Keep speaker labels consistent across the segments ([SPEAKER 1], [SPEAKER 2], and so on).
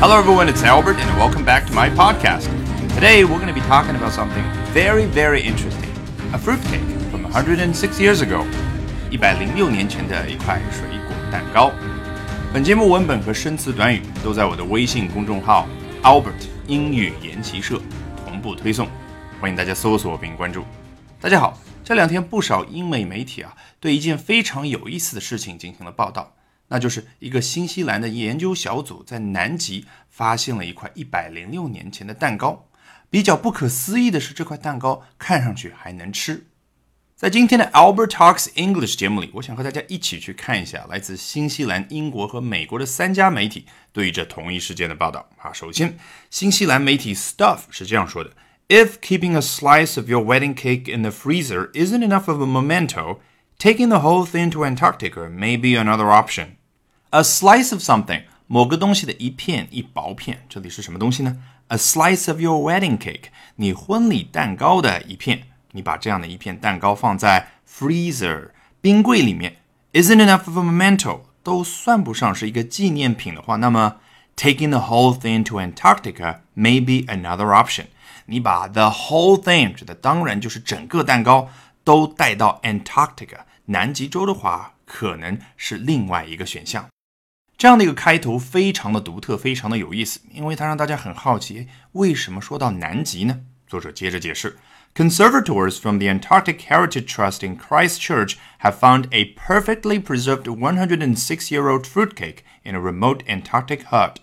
[SPEAKER 1] Hello, everyone, it's Albert, and welcome back to my podcast. Today, we're going to be talking about something very, very interesting a fruitcake from 106 years ago. 一百零六年前的一块水果蛋糕。本节目文本和生词短语都在我的微信公众号 Albert 英语研习社同步推送，欢迎大家搜索并关注。大家好，这两天不少英美媒体啊，对一件非常有意思的事情进行了报道。那就是一个新西兰的研究小组在南极发现了一块一百零六年前的蛋糕。比较不可思议的是，这块蛋糕看上去还能吃。在今天的 Albert Talks English 节目里，我想和大家一起去看一下来自新西兰、英国和美国的三家媒体对于这同一事件的报道。啊，首先，新西兰媒体 Stuff 是这样说的：If keeping a slice of your wedding cake in the freezer isn't enough of a memento, taking the whole thing to Antarctica may be another option. A slice of something，某个东西的一片一薄片，这里是什么东西呢？A slice of your wedding cake，你婚礼蛋糕的一片，你把这样的一片蛋糕放在 freezer 冰柜里面，isn't enough of a memento，都算不上是一个纪念品的话，那么 taking the whole thing to Antarctica may be another option。你把 the whole thing 指的当然就是整个蛋糕都带到 Antarctica 南极洲的话，可能是另外一个选项。这样的一个开头非常的独特，非常的有意思，因为它让大家很好奇，为什么说到南极呢？作者接着解释：Conservators from the Antarctic Heritage Trust in Christchurch have found a perfectly preserved 106-year-old fruitcake in a remote Antarctic hut.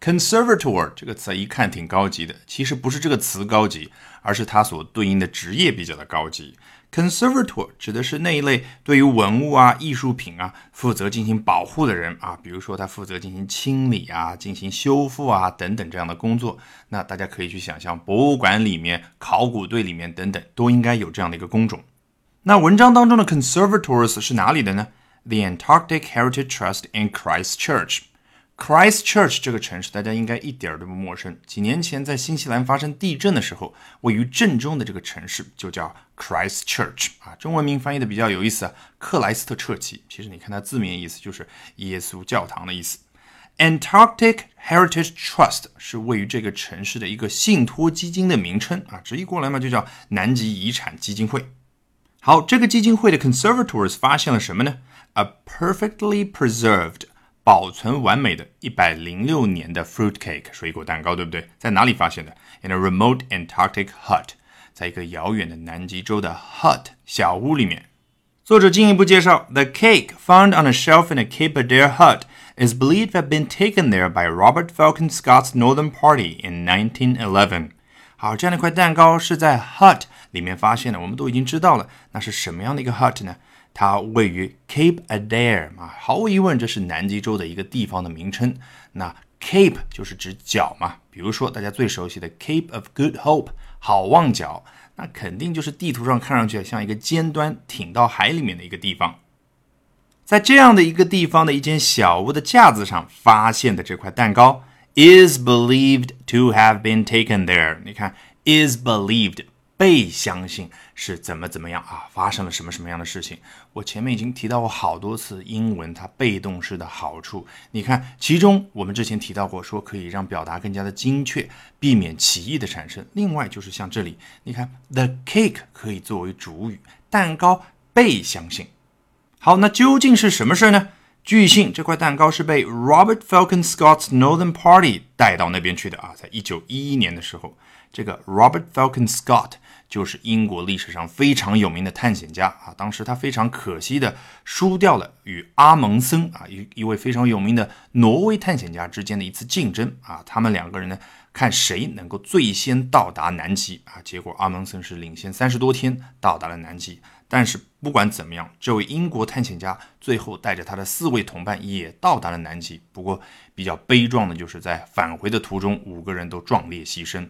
[SPEAKER 1] Conservator 这个词一看挺高级的，其实不是这个词高级，而是它所对应的职业比较的高级。Conservator 指的是那一类对于文物啊、艺术品啊负责进行保护的人啊，比如说他负责进行清理啊、进行修复啊等等这样的工作。那大家可以去想象，博物馆里面、考古队里面等等都应该有这样的一个工种。那文章当中的 Conservators 是哪里的呢？The Antarctic Heritage Trust in Christchurch。Christchurch 这个城市，大家应该一点都不陌生。几年前在新西兰发生地震的时候，位于震中的这个城市就叫 Christchurch 啊。中文名翻译的比较有意思啊，克莱斯特彻奇。其实你看它字面意思就是耶稣教堂的意思。Antarctic Heritage Trust 是位于这个城市的一个信托基金的名称啊，直译过来嘛就叫南极遗产基金会。好，这个基金会的 Conservators 发现了什么呢？A perfectly preserved 保存完美的106年的 fruitcake 水果蛋糕，对不对？在哪里发现的？In a remote Antarctic hut，在一个遥远的南极洲的 hut 小屋里面。作者进一步介绍，The cake found on a shelf in a Cape Adare hut is believed to have been taken there by Robert Falcon Scott's Northern Party in 1911。好，这样的一块蛋糕是在 hut 里面发现的。我们都已经知道了，那是什么样的一个 hut 呢？ 它位于 Cape Adare 嘛，毫无疑问，这是南极洲的一个地方的名称。那 Cape 就是指角嘛，比如说大家最熟悉的 Cape of Good Hope 好望角，那肯定就是地图上看上去像一个尖端挺到海里面的一个地方。在这样的一个地方的一间小屋的架子上发现的这块蛋糕，is believed to have been taken there。你看，is believed。被相信是怎么怎么样啊？发生了什么什么样的事情？我前面已经提到过好多次英文它被动式的好处。你看，其中我们之前提到过，说可以让表达更加的精确，避免歧义的产生。另外就是像这里，你看，the cake 可以作为主语，蛋糕被相信。好，那究竟是什么事儿呢？据信这块蛋糕是被 Robert Falcon Scott's Northern Party 带到那边去的啊，在一九一一年的时候，这个 Robert Falcon Scott。就是英国历史上非常有名的探险家啊，当时他非常可惜的输掉了与阿蒙森啊一一位非常有名的挪威探险家之间的一次竞争啊，他们两个人呢看谁能够最先到达南极啊，结果阿蒙森是领先三十多天到达了南极，但是不管怎么样，这位英国探险家最后带着他的四位同伴也到达了南极，不过比较悲壮的就是在返回的途中，五个人都壮烈牺牲。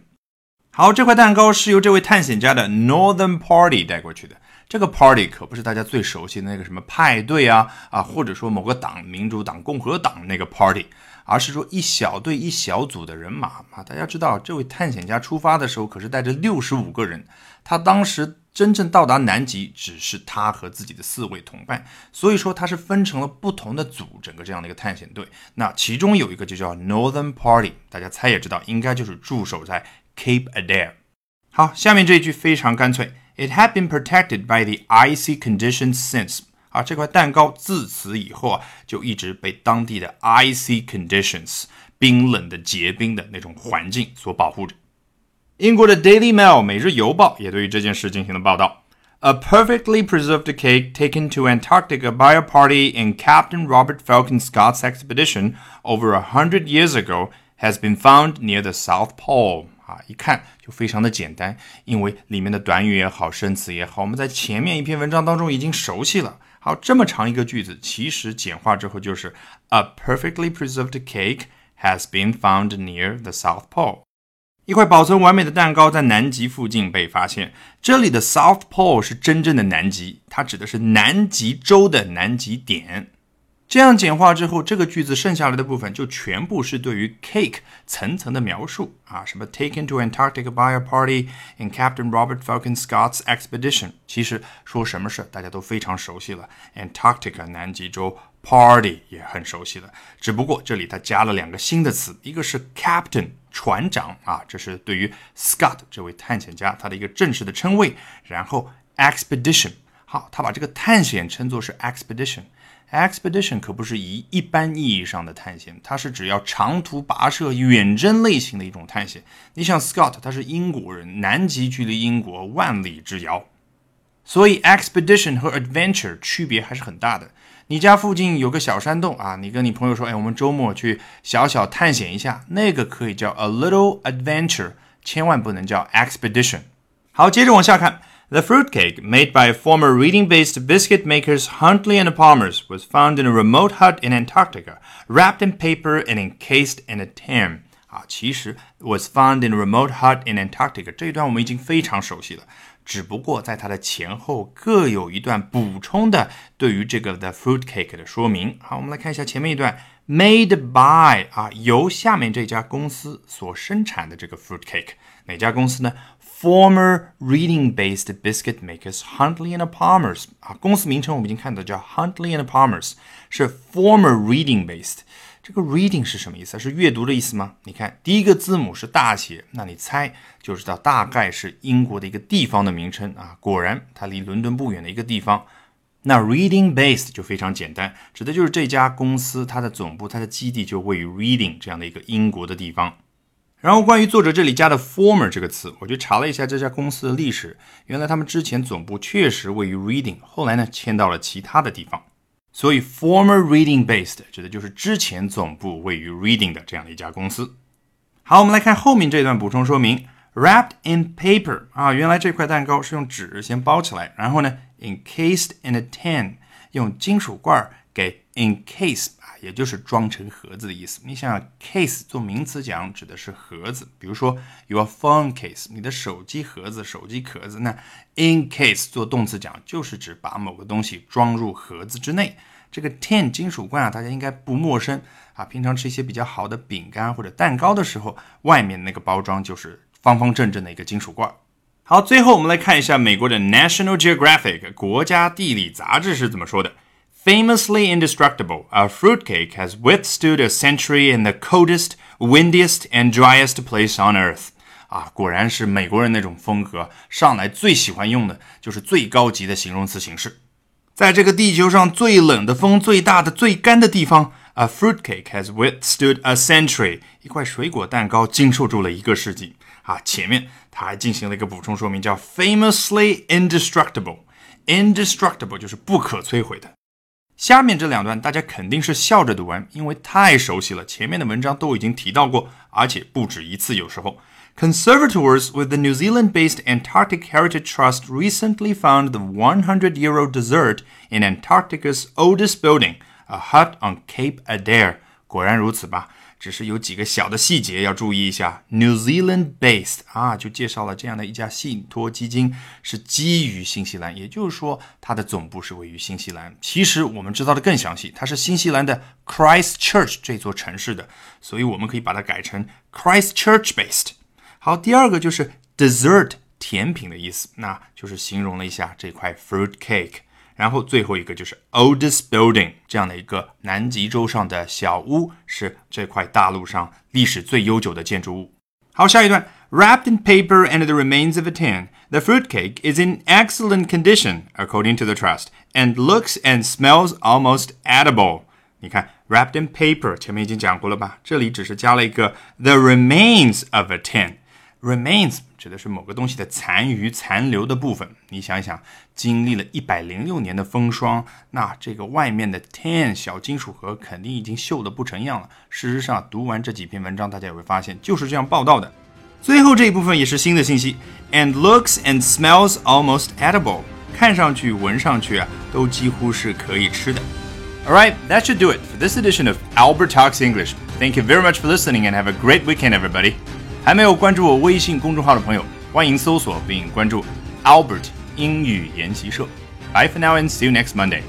[SPEAKER 1] 好，这块蛋糕是由这位探险家的 Northern Party 带过去的。这个 Party 可不是大家最熟悉的那个什么派对啊啊，或者说某个党，民主党、共和党那个 Party，而是说一小队、一小组的人马啊。大家知道，这位探险家出发的时候可是带着六十五个人，他当时。真正到达南极只是他和自己的四位同伴，所以说他是分成了不同的组，整个这样的一个探险队。那其中有一个就叫 Northern Party，大家猜也知道，应该就是驻守在 Cape Adair。好，下面这一句非常干脆，It had been protected by the icy conditions since。啊，这块蛋糕自此以后啊，就一直被当地的 icy conditions 冰冷的结冰的那种环境所保护着。英国的 Daily Mail 每日邮报也对于这件事进行了报道。A perfectly preserved cake taken to Antarctica by a party in Captain Robert Falcon Scott's expedition over a hundred years ago has been found near the South Pole. 啊，一看就非常的简单，因为里面的短语也好，生词也好，我们在前面一篇文章当中已经熟悉了。好，这么长一个句子，其实简化之后就是 A perfectly preserved cake has been found near the South Pole. 一块保存完美的蛋糕在南极附近被发现。这里的 South Pole 是真正的南极，它指的是南极洲的南极点。这样简化之后，这个句子剩下来的部分就全部是对于 cake 层层的描述啊，什么 taken to Antarctica by a party in Captain Robert Falcon Scott's expedition。其实说什么事大家都非常熟悉了，Antarctica 南极洲。Party 也很熟悉了，只不过这里它加了两个新的词，一个是 Captain 船长啊，这是对于 Scott 这位探险家他的一个正式的称谓。然后 Expedition，好，他把这个探险称作是 Expedition。Expedition 可不是一一般意义上的探险，它是指要长途跋涉、远征类型的一种探险。你像 Scott 他是英国人，南极距离英国万里之遥，所以 Expedition 和 Adventure 区别还是很大的。你家附近有个小山洞啊，你跟你朋友说，哎，我们周末去小小探险一下，那个可以叫 a little adventure，千万不能叫 expedition。好，接着往下看，The fruitcake made by former reading-based biscuit makers Huntley and Palmers was found in a remote hut in Antarctica, wrapped in paper and encased in a tin. 啊，其实 was found in a remote hut in Antarctica 这一段我们已经非常熟悉了。 只不过在它的前后各有一段补充的对于这个 the fruit cake 的说明。好，我们来看一下前面一段，made by 啊，由下面这家公司所生产的这个 fruit cake，哪家公司呢？Former reading-based biscuit makers Huntley and Palmers 啊，公司名称我们已经看到叫 Huntley and Palmers，是 former reading-based。这个 reading 是什么意思？是阅读的意思吗？你看第一个字母是大写，那你猜就知道大概是英国的一个地方的名称啊。果然，它离伦敦不远的一个地方。那 reading based 就非常简单，指的就是这家公司它的总部、它的基地就位于 reading 这样的一个英国的地方。然后关于作者这里加的 former 这个词，我就查了一下这家公司的历史，原来他们之前总部确实位于 reading，后来呢迁到了其他的地方。所以，former reading based 指的就是之前总部位于 reading 的这样的一家公司。好，我们来看后面这段补充说明：wrapped in paper 啊，原来这块蛋糕是用纸先包起来，然后呢，encased in a tin 用金属罐给 encase 啊。也就是装成盒子的意思。你想想，case 做名词讲指的是盒子，比如说 your phone case，你的手机盒子、手机壳子。那 in case 做动词讲就是指把某个东西装入盒子之内。这个 tin 金属罐啊，大家应该不陌生啊。平常吃一些比较好的饼干或者蛋糕的时候，外面那个包装就是方方正正的一个金属罐。好，最后我们来看一下美国的 National Geographic 国家地理杂志是怎么说的。Famously indestructible, a fruitcake has withstood a century in the coldest, windiest, and driest place on earth. 啊，果然是美国人那种风格，上来最喜欢用的就是最高级的形容词形式。在这个地球上最冷的风、最大的、最干的地方，a fruitcake has withstood a century。一块水果蛋糕经受住了一个世纪。啊，前面他还进行了一个补充说明，叫 famously indestructible。indestructible 就是不可摧毁的。下面这两段大家肯定是笑着读完，因为太熟悉了。前面的文章都已经提到过，而且不止一次。有时候，conservators with the New Zealand-based Antarctic Heritage Trust recently found the 100-year-old dessert in Antarctica's oldest building, a hut on Cape Adair。果然如此吧？ 只是有几个小的细节要注意一下。New Zealand based 啊，就介绍了这样的一家信托基金是基于新西兰，也就是说它的总部是位于新西兰。其实我们知道的更详细，它是新西兰的 Christchurch 这座城市的，所以我们可以把它改成 Christchurch based。好，第二个就是 dessert 甜品的意思，那就是形容了一下这块 fruit cake。然后最后一个就是 oldest building 这样的一个南极洲上的小屋，是这块大陆上历史最悠久的建筑物。好，下一段，wrapped in paper and the remains of a tin, the fruitcake is in excellent condition according to the trust, and looks and smells almost edible。你看，wrapped in paper 前面已经讲过了吧？这里只是加了一个 the remains of a tin。 Remains 指的是某个东西的残余、残留的部分。你想一想，经历了一百零六年的风霜，那这个外面的 tin 小金属盒肯定已经锈得不成样了。事实上，读完这几篇文章，大家也会发现就是这样报道的。最后这一部分也是新的信息，and looks and smells almost edible，看上去、闻上去啊，都几乎是可以吃的。All right, that should do it for this edition of Albert Talks English. Thank you very much for listening and have a great weekend, everybody. 还没有关注我微信公众号的朋友，欢迎搜索并关注 Albert 英语研习社。Bye for now and see you next Monday.